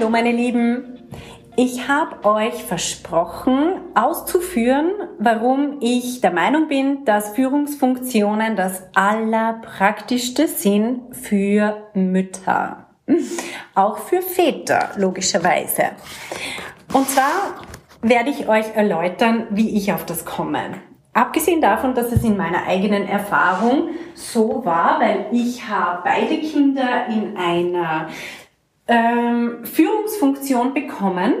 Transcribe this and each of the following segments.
Hallo meine Lieben, ich habe euch versprochen auszuführen, warum ich der Meinung bin, dass Führungsfunktionen das allerpraktischste sind für Mütter. Auch für Väter, logischerweise. Und zwar werde ich euch erläutern, wie ich auf das komme. Abgesehen davon, dass es in meiner eigenen Erfahrung so war, weil ich habe beide Kinder in einer ähm, Führungsfunktion bekommen.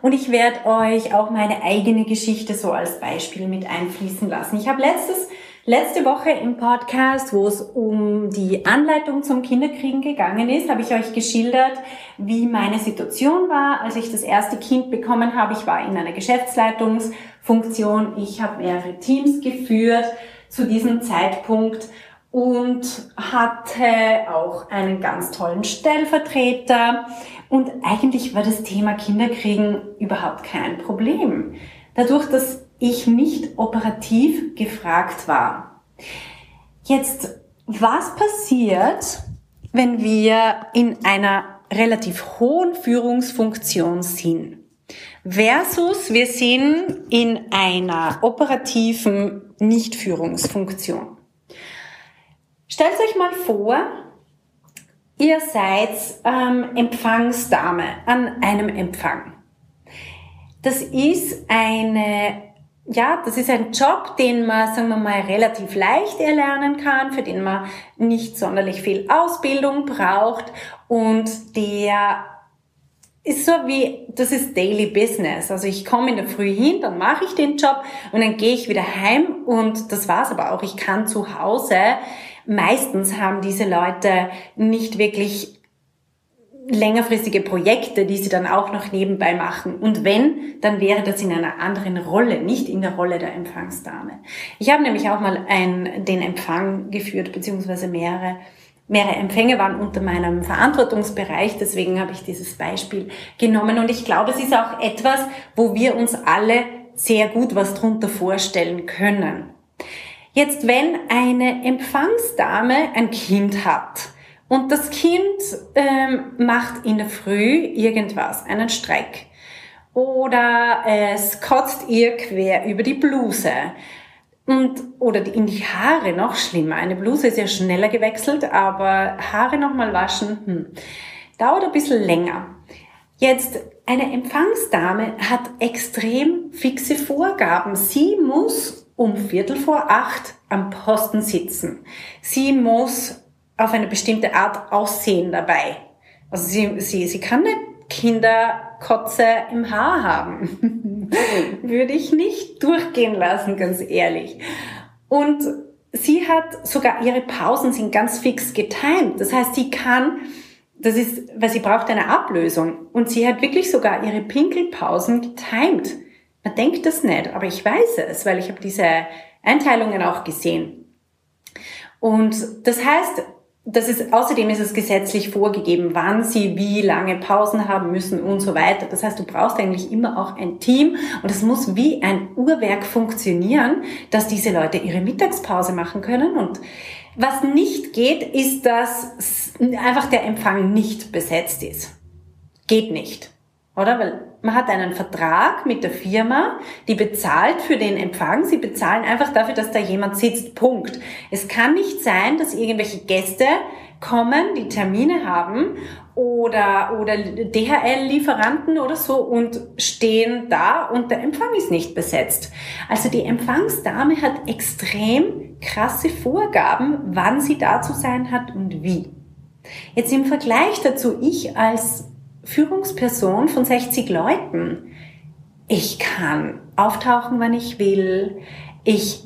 Und ich werde euch auch meine eigene Geschichte so als Beispiel mit einfließen lassen. Ich habe letztes, letzte Woche im Podcast, wo es um die Anleitung zum Kinderkriegen gegangen ist, habe ich euch geschildert, wie meine Situation war, als ich das erste Kind bekommen habe. Ich war in einer Geschäftsleitungsfunktion. Ich habe mehrere Teams geführt zu diesem Zeitpunkt und hatte auch einen ganz tollen Stellvertreter. Und eigentlich war das Thema Kinderkriegen überhaupt kein Problem. Dadurch, dass ich nicht operativ gefragt war. Jetzt, was passiert, wenn wir in einer relativ hohen Führungsfunktion sind? Versus wir sind in einer operativen Nichtführungsfunktion. Stellt euch mal vor, ihr seid ähm, Empfangsdame an einem Empfang. Das ist eine, ja, das ist ein Job, den man, sagen wir mal, relativ leicht erlernen kann, für den man nicht sonderlich viel Ausbildung braucht und der ist so wie, das ist Daily Business. Also ich komme in der Früh hin, dann mache ich den Job und dann gehe ich wieder heim und das war's aber auch. Ich kann zu Hause, meistens haben diese Leute nicht wirklich längerfristige Projekte, die sie dann auch noch nebenbei machen. Und wenn, dann wäre das in einer anderen Rolle, nicht in der Rolle der Empfangsdame. Ich habe nämlich auch mal ein, den Empfang geführt, beziehungsweise mehrere mehrere Empfänge waren unter meinem Verantwortungsbereich, deswegen habe ich dieses Beispiel genommen und ich glaube, es ist auch etwas, wo wir uns alle sehr gut was drunter vorstellen können. Jetzt, wenn eine Empfangsdame ein Kind hat und das Kind ähm, macht in der Früh irgendwas, einen Streik oder es kotzt ihr quer über die Bluse und, oder in die Haare noch schlimmer. Eine Bluse ist ja schneller gewechselt, aber Haare nochmal waschen, hm, dauert ein bisschen länger. Jetzt, eine Empfangsdame hat extrem fixe Vorgaben. Sie muss um Viertel vor acht am Posten sitzen. Sie muss auf eine bestimmte Art aussehen dabei. Also sie, sie, sie kann nicht Kinderkotze im Haar haben. Würde ich nicht durchgehen lassen, ganz ehrlich. Und sie hat sogar ihre Pausen sind ganz fix getimed. Das heißt, sie kann, das ist, weil sie braucht eine Ablösung. Und sie hat wirklich sogar ihre Pinkelpausen getimed. Man denkt das nicht, aber ich weiß es, weil ich habe diese Einteilungen auch gesehen. Und das heißt, das ist, außerdem ist es gesetzlich vorgegeben, wann sie wie lange Pausen haben müssen und so weiter. Das heißt, du brauchst eigentlich immer auch ein Team und es muss wie ein Uhrwerk funktionieren, dass diese Leute ihre Mittagspause machen können. Und was nicht geht, ist, dass einfach der Empfang nicht besetzt ist. Geht nicht. Oder? Weil man hat einen Vertrag mit der Firma, die bezahlt für den Empfang. Sie bezahlen einfach dafür, dass da jemand sitzt. Punkt. Es kann nicht sein, dass irgendwelche Gäste kommen, die Termine haben oder, oder DHL-Lieferanten oder so und stehen da und der Empfang ist nicht besetzt. Also die Empfangsdame hat extrem krasse Vorgaben, wann sie da zu sein hat und wie. Jetzt im Vergleich dazu, ich als Führungsperson von 60 Leuten. Ich kann auftauchen, wann ich will. Ich,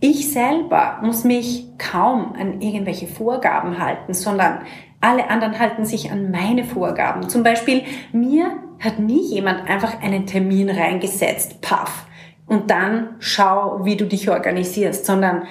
ich selber muss mich kaum an irgendwelche Vorgaben halten, sondern Alle anderen halten sich an meine Vorgaben. Zum Beispiel, mir hat nie jemand einfach einen Termin reingesetzt, paff, und dann schau, wie du dich organisierst, sondern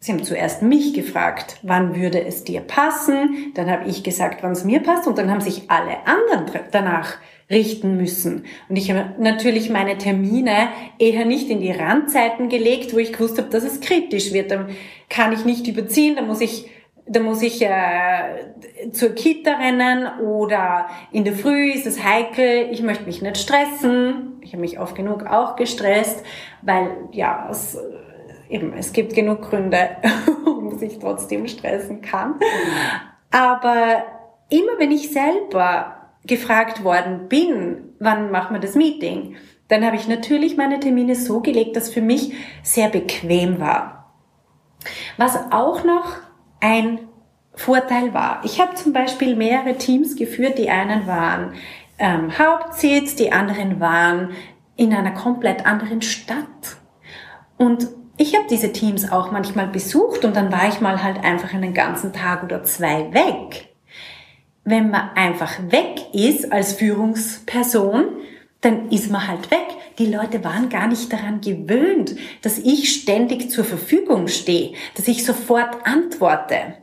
Sie haben zuerst mich gefragt, wann würde es dir passen? Dann habe ich gesagt, wann es mir passt. Und dann haben sich alle anderen danach richten müssen. Und ich habe natürlich meine Termine eher nicht in die Randzeiten gelegt, wo ich gewusst habe, dass es kritisch wird. Dann kann ich nicht überziehen, da muss ich da muss ich äh, zur Kita rennen oder in der Früh ist es heikel, ich möchte mich nicht stressen. Ich habe mich oft genug auch gestresst, weil ja, es, eben, es gibt genug Gründe, warum sich trotzdem stressen kann. Aber immer wenn ich selber gefragt worden bin, wann machen wir das Meeting, dann habe ich natürlich meine Termine so gelegt, dass für mich sehr bequem war. Was auch noch ein Vorteil war, ich habe zum Beispiel mehrere Teams geführt, die einen waren ähm, Hauptsitz, die anderen waren in einer komplett anderen Stadt. Und ich habe diese Teams auch manchmal besucht und dann war ich mal halt einfach einen ganzen Tag oder zwei weg wenn man einfach weg ist als Führungsperson, dann ist man halt weg. Die Leute waren gar nicht daran gewöhnt, dass ich ständig zur Verfügung stehe, dass ich sofort antworte.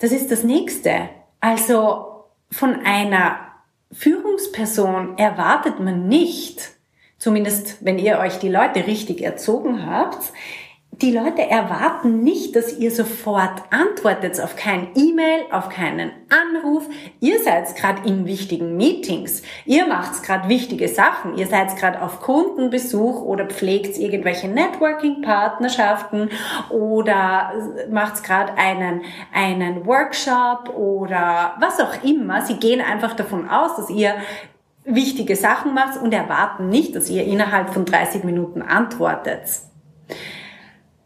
Das ist das nächste. Also von einer Führungsperson erwartet man nicht, zumindest wenn ihr euch die Leute richtig erzogen habt, die Leute erwarten nicht, dass ihr sofort antwortet auf kein E-Mail, auf keinen Anruf. Ihr seid gerade in wichtigen Meetings. Ihr macht gerade wichtige Sachen. Ihr seid gerade auf Kundenbesuch oder pflegt irgendwelche Networking-Partnerschaften oder macht gerade einen, einen Workshop oder was auch immer. Sie gehen einfach davon aus, dass ihr wichtige Sachen macht und erwarten nicht, dass ihr innerhalb von 30 Minuten antwortet.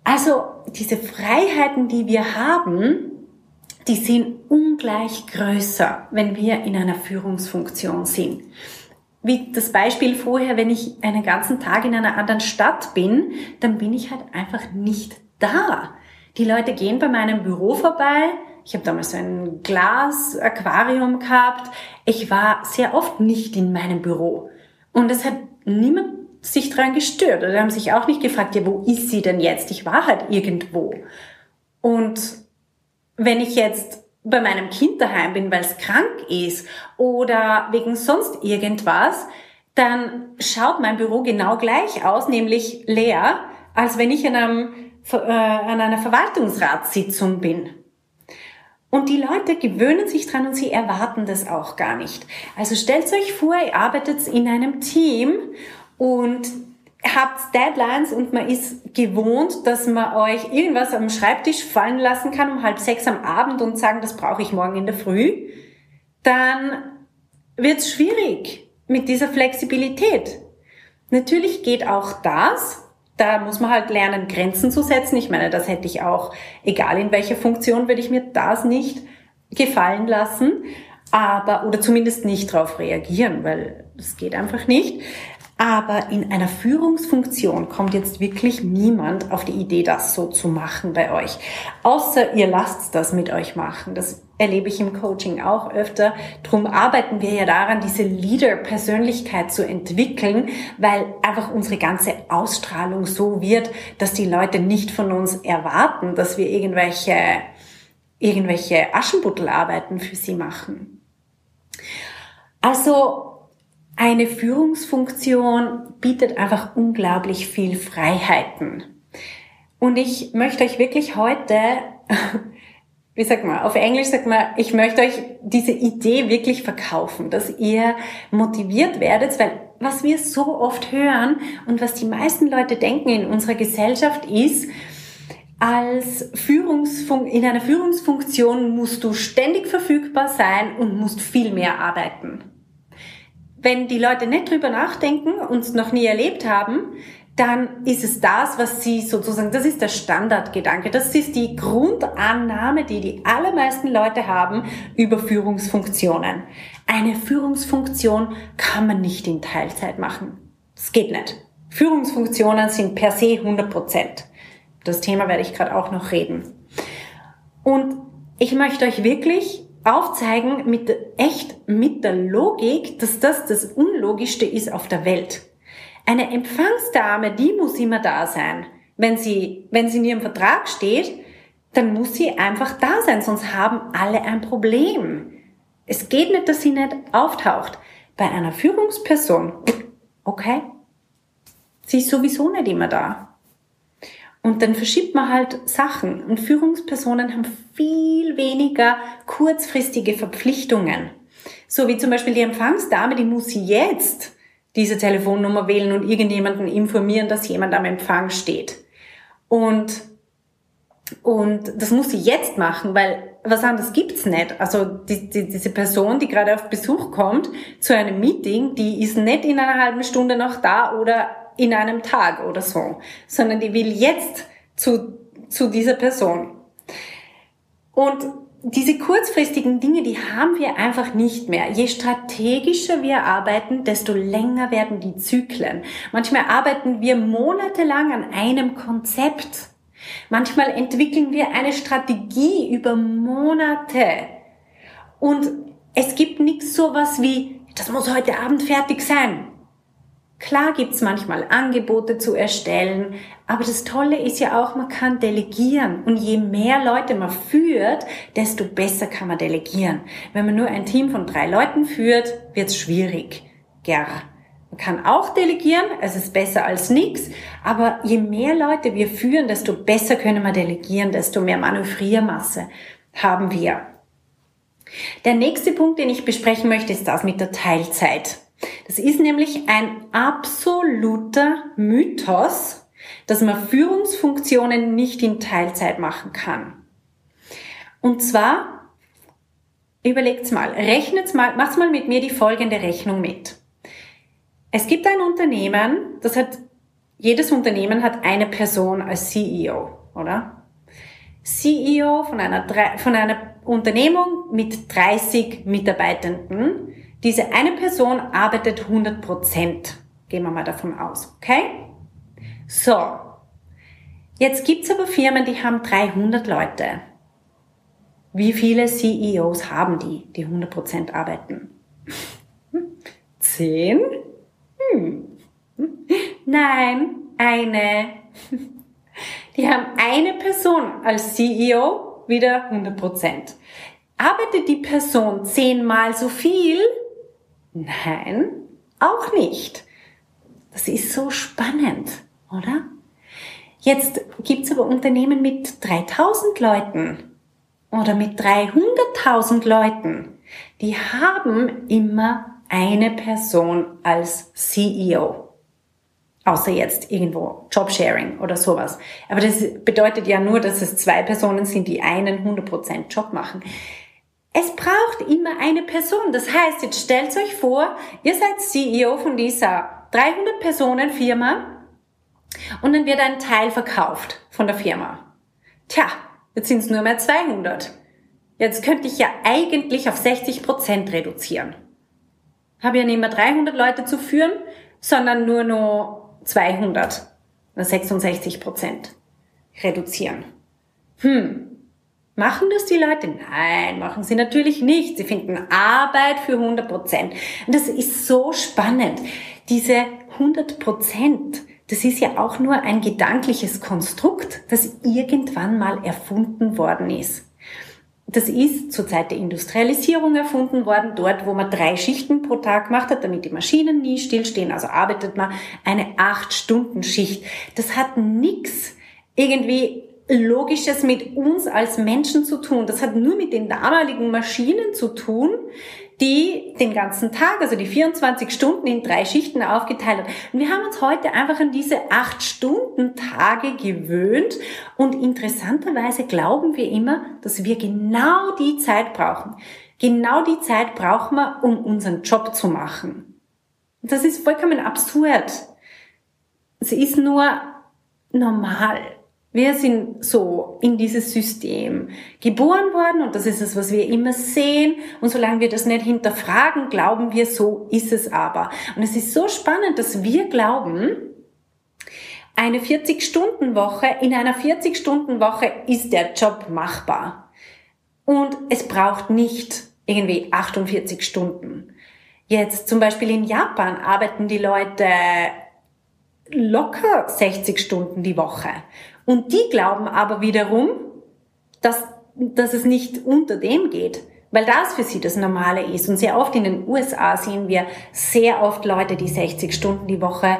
Also diese Freiheiten, die wir haben, die sind ungleich größer, wenn wir in einer Führungsfunktion sind. Wie das Beispiel vorher, wenn ich einen ganzen Tag in einer anderen Stadt bin, dann bin ich halt einfach nicht da. Die Leute gehen bei meinem Büro vorbei. Ich habe damals ein Glas-Aquarium gehabt. Ich war sehr oft nicht in meinem Büro. Und es hat niemand sich dran gestört oder haben sich auch nicht gefragt, ja, wo ist sie denn jetzt? Ich war halt irgendwo. Und wenn ich jetzt bei meinem Kind daheim bin, weil es krank ist oder wegen sonst irgendwas, dann schaut mein Büro genau gleich aus, nämlich leer, als wenn ich an, einem, äh, an einer Verwaltungsratssitzung bin. Und die Leute gewöhnen sich dran und sie erwarten das auch gar nicht. Also stellt euch vor, ihr arbeitet in einem Team und habt Deadlines und man ist gewohnt, dass man euch irgendwas am Schreibtisch fallen lassen kann um halb sechs am Abend und sagen, das brauche ich morgen in der Früh, dann wird es schwierig mit dieser Flexibilität. Natürlich geht auch das. Da muss man halt lernen, Grenzen zu setzen. Ich meine, das hätte ich auch, egal in welcher Funktion, würde ich mir das nicht gefallen lassen. Aber, oder zumindest nicht darauf reagieren, weil das geht einfach nicht. Aber in einer Führungsfunktion kommt jetzt wirklich niemand auf die Idee, das so zu machen bei euch. Außer ihr lasst das mit euch machen. Das erlebe ich im Coaching auch öfter. Drum arbeiten wir ja daran, diese Leader-Persönlichkeit zu entwickeln, weil einfach unsere ganze Ausstrahlung so wird, dass die Leute nicht von uns erwarten, dass wir irgendwelche, irgendwelche Aschenputtelarbeiten für sie machen. Also eine Führungsfunktion bietet einfach unglaublich viel Freiheiten. Und ich möchte euch wirklich heute, wie sagt man, auf Englisch sagt man, ich möchte euch diese Idee wirklich verkaufen, dass ihr motiviert werdet, weil was wir so oft hören und was die meisten Leute denken in unserer Gesellschaft ist, als Führungsfunk in einer Führungsfunktion musst du ständig verfügbar sein und musst viel mehr arbeiten wenn die Leute nicht drüber nachdenken und es noch nie erlebt haben, dann ist es das, was sie sozusagen, das ist der Standardgedanke, das ist die Grundannahme, die die allermeisten Leute haben über Führungsfunktionen. Eine Führungsfunktion kann man nicht in Teilzeit machen. Das geht nicht. Führungsfunktionen sind per se 100 Prozent. Das Thema werde ich gerade auch noch reden. Und ich möchte euch wirklich aufzeigen mit echt mit der Logik, dass das das Unlogischste ist auf der Welt. Eine Empfangsdame, die muss immer da sein. Wenn sie, wenn sie in ihrem Vertrag steht, dann muss sie einfach da sein, sonst haben alle ein Problem. Es geht nicht, dass sie nicht auftaucht. Bei einer Führungsperson, okay, sie ist sowieso nicht immer da. Und dann verschiebt man halt Sachen. Und Führungspersonen haben viel weniger kurzfristige Verpflichtungen. So wie zum Beispiel die Empfangsdame, die muss jetzt diese Telefonnummer wählen und irgendjemanden informieren, dass jemand am Empfang steht. Und, und das muss sie jetzt machen, weil was anderes gibt's nicht. Also die, die, diese Person, die gerade auf Besuch kommt zu einem Meeting, die ist nicht in einer halben Stunde noch da oder in einem Tag oder so, sondern die will jetzt zu, zu dieser Person. Und diese kurzfristigen Dinge, die haben wir einfach nicht mehr. Je strategischer wir arbeiten, desto länger werden die Zyklen. Manchmal arbeiten wir monatelang an einem Konzept. Manchmal entwickeln wir eine Strategie über Monate. Und es gibt nichts sowas wie, das muss heute Abend fertig sein. Klar gibt's manchmal Angebote zu erstellen, aber das Tolle ist ja auch, man kann delegieren. Und je mehr Leute man führt, desto besser kann man delegieren. Wenn man nur ein Team von drei Leuten führt, wird's schwierig. Ger. Man kann auch delegieren, es ist besser als nichts, aber je mehr Leute wir führen, desto besser können wir delegieren, desto mehr Manövriermasse haben wir. Der nächste Punkt, den ich besprechen möchte, ist das mit der Teilzeit. Das ist nämlich ein absoluter Mythos, dass man Führungsfunktionen nicht in Teilzeit machen kann. Und zwar, überlegt's mal, rechnet's mal, macht's mal mit mir die folgende Rechnung mit. Es gibt ein Unternehmen, das hat, jedes Unternehmen hat eine Person als CEO, oder? CEO von einer, von einer Unternehmung mit 30 Mitarbeitenden diese eine Person arbeitet 100 Prozent. Gehen wir mal davon aus, okay? So. Jetzt gibt's aber Firmen, die haben 300 Leute. Wie viele CEOs haben die, die 100 Prozent arbeiten? Zehn? Hm. Nein, eine. Die haben eine Person als CEO, wieder 100 Prozent. Arbeitet die Person zehnmal so viel, Nein, auch nicht. Das ist so spannend, oder? Jetzt gibt's aber Unternehmen mit 3000 Leuten oder mit 300.000 Leuten. Die haben immer eine Person als CEO. Außer jetzt irgendwo Jobsharing oder sowas. Aber das bedeutet ja nur, dass es zwei Personen sind, die einen 100% Job machen. Es braucht immer eine Person. Das heißt, jetzt stellt euch vor, ihr seid CEO von dieser 300 Personen Firma und dann wird ein Teil verkauft von der Firma. Tja, jetzt sind es nur mehr 200. Jetzt könnte ich ja eigentlich auf 60 Prozent reduzieren. Habe ja nicht mehr 300 Leute zu führen, sondern nur noch 200. 66 Prozent reduzieren. Hm, Machen das die Leute? Nein, machen sie natürlich nicht. Sie finden Arbeit für 100 Prozent. Und das ist so spannend. Diese 100 Prozent, das ist ja auch nur ein gedankliches Konstrukt, das irgendwann mal erfunden worden ist. Das ist zur Zeit der Industrialisierung erfunden worden, dort, wo man drei Schichten pro Tag gemacht hat, damit die Maschinen nie stillstehen. Also arbeitet man eine acht Stunden Schicht. Das hat nichts irgendwie Logisches mit uns als Menschen zu tun. Das hat nur mit den damaligen Maschinen zu tun, die den ganzen Tag, also die 24 Stunden in drei Schichten aufgeteilt hat. Und wir haben uns heute einfach an diese acht Stunden Tage gewöhnt und interessanterweise glauben wir immer, dass wir genau die Zeit brauchen. Genau die Zeit brauchen wir, um unseren Job zu machen. Das ist vollkommen absurd. Es ist nur normal. Wir sind so in dieses System geboren worden und das ist es, was wir immer sehen. Und solange wir das nicht hinterfragen, glauben wir, so ist es aber. Und es ist so spannend, dass wir glauben, eine 40-Stunden-Woche, in einer 40-Stunden-Woche ist der Job machbar. Und es braucht nicht irgendwie 48 Stunden. Jetzt zum Beispiel in Japan arbeiten die Leute locker 60 Stunden die Woche. Und die glauben aber wiederum, dass, dass es nicht unter dem geht, weil das für sie das Normale ist. Und sehr oft in den USA sehen wir sehr oft Leute, die 60 Stunden die Woche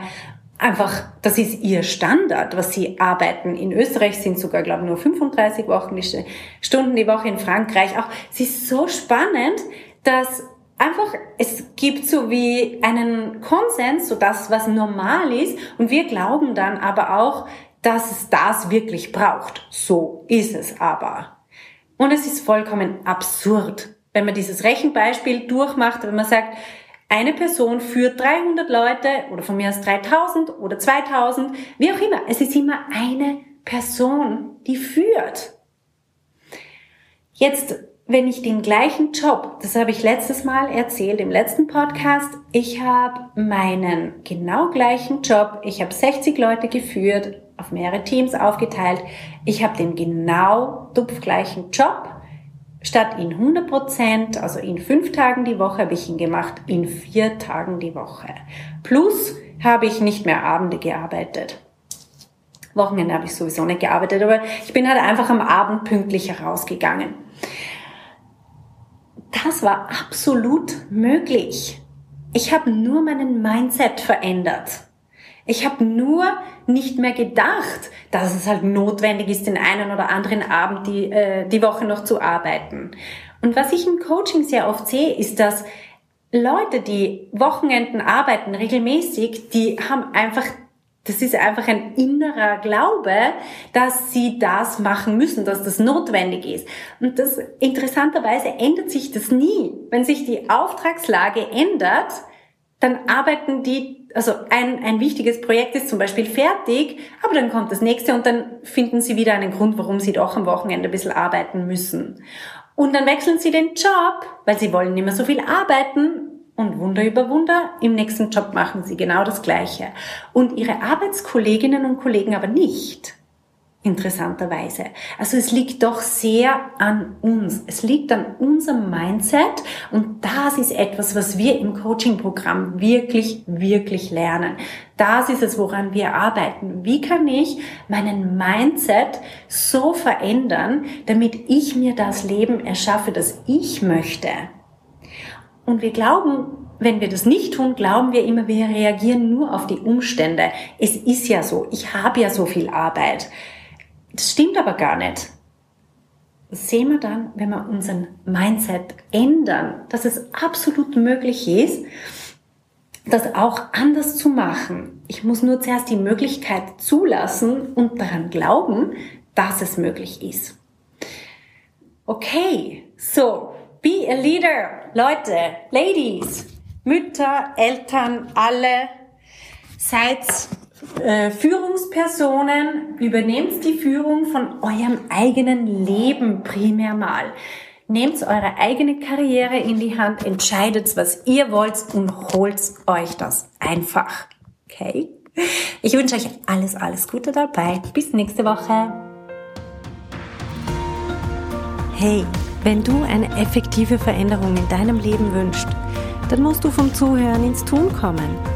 einfach, das ist ihr Standard, was sie arbeiten. In Österreich sind sogar, glaube ich, nur 35 Wochen, Stunden die Woche in Frankreich. Auch, es ist so spannend, dass einfach, es gibt so wie einen Konsens, so das, was normal ist. Und wir glauben dann aber auch, dass es das wirklich braucht. So ist es aber. Und es ist vollkommen absurd, wenn man dieses Rechenbeispiel durchmacht, wenn man sagt, eine Person führt 300 Leute oder von mir aus 3000 oder 2000, wie auch immer. Es ist immer eine Person, die führt. Jetzt, wenn ich den gleichen Job, das habe ich letztes Mal erzählt im letzten Podcast, ich habe meinen genau gleichen Job, ich habe 60 Leute geführt, auf mehrere Teams aufgeteilt, ich habe den genau dupfgleichen Job, Statt in 100 Prozent, also in fünf Tagen die Woche, habe ich ihn gemacht in vier Tagen die Woche. Plus habe ich nicht mehr Abende gearbeitet. Wochenende habe ich sowieso nicht gearbeitet, aber ich bin halt einfach am Abend pünktlich herausgegangen. Das war absolut möglich. Ich habe nur meinen Mindset verändert. Ich habe nur nicht mehr gedacht, dass es halt notwendig ist, den einen oder anderen Abend die, äh, die Woche noch zu arbeiten. Und was ich im Coaching sehr oft sehe, ist, dass Leute, die Wochenenden arbeiten, regelmäßig, die haben einfach das ist einfach ein innerer Glaube, dass sie das machen müssen, dass das notwendig ist. Und das interessanterweise ändert sich das nie. Wenn sich die Auftragslage ändert, dann arbeiten die, also ein, ein wichtiges Projekt ist zum Beispiel fertig, aber dann kommt das nächste und dann finden sie wieder einen Grund, warum sie doch am Wochenende ein bisschen arbeiten müssen. Und dann wechseln sie den Job, weil sie wollen nicht mehr so viel arbeiten und Wunder über Wunder, im nächsten Job machen sie genau das Gleiche. Und ihre Arbeitskolleginnen und Kollegen aber nicht interessanterweise. Also es liegt doch sehr an uns. Es liegt an unserem Mindset und das ist etwas, was wir im Coaching-Programm wirklich, wirklich lernen. Das ist es, woran wir arbeiten. Wie kann ich meinen Mindset so verändern, damit ich mir das Leben erschaffe, das ich möchte? Und wir glauben, wenn wir das nicht tun, glauben wir immer, wir reagieren nur auf die Umstände. Es ist ja so, ich habe ja so viel Arbeit. Das stimmt aber gar nicht. Das sehen wir dann, wenn wir unseren Mindset ändern, dass es absolut möglich ist, das auch anders zu machen. Ich muss nur zuerst die Möglichkeit zulassen und daran glauben, dass es möglich ist. Okay, so, be a leader. Leute, Ladies, Mütter, Eltern, alle, seid äh, Führungspersonen, übernehmt die Führung von eurem eigenen Leben primär mal. Nehmt eure eigene Karriere in die Hand, entscheidet, was ihr wollt und holt euch das einfach. Okay? Ich wünsche euch alles, alles Gute dabei. Bis nächste Woche. Hey, wenn du eine effektive Veränderung in deinem Leben wünschst, dann musst du vom Zuhören ins Tun kommen.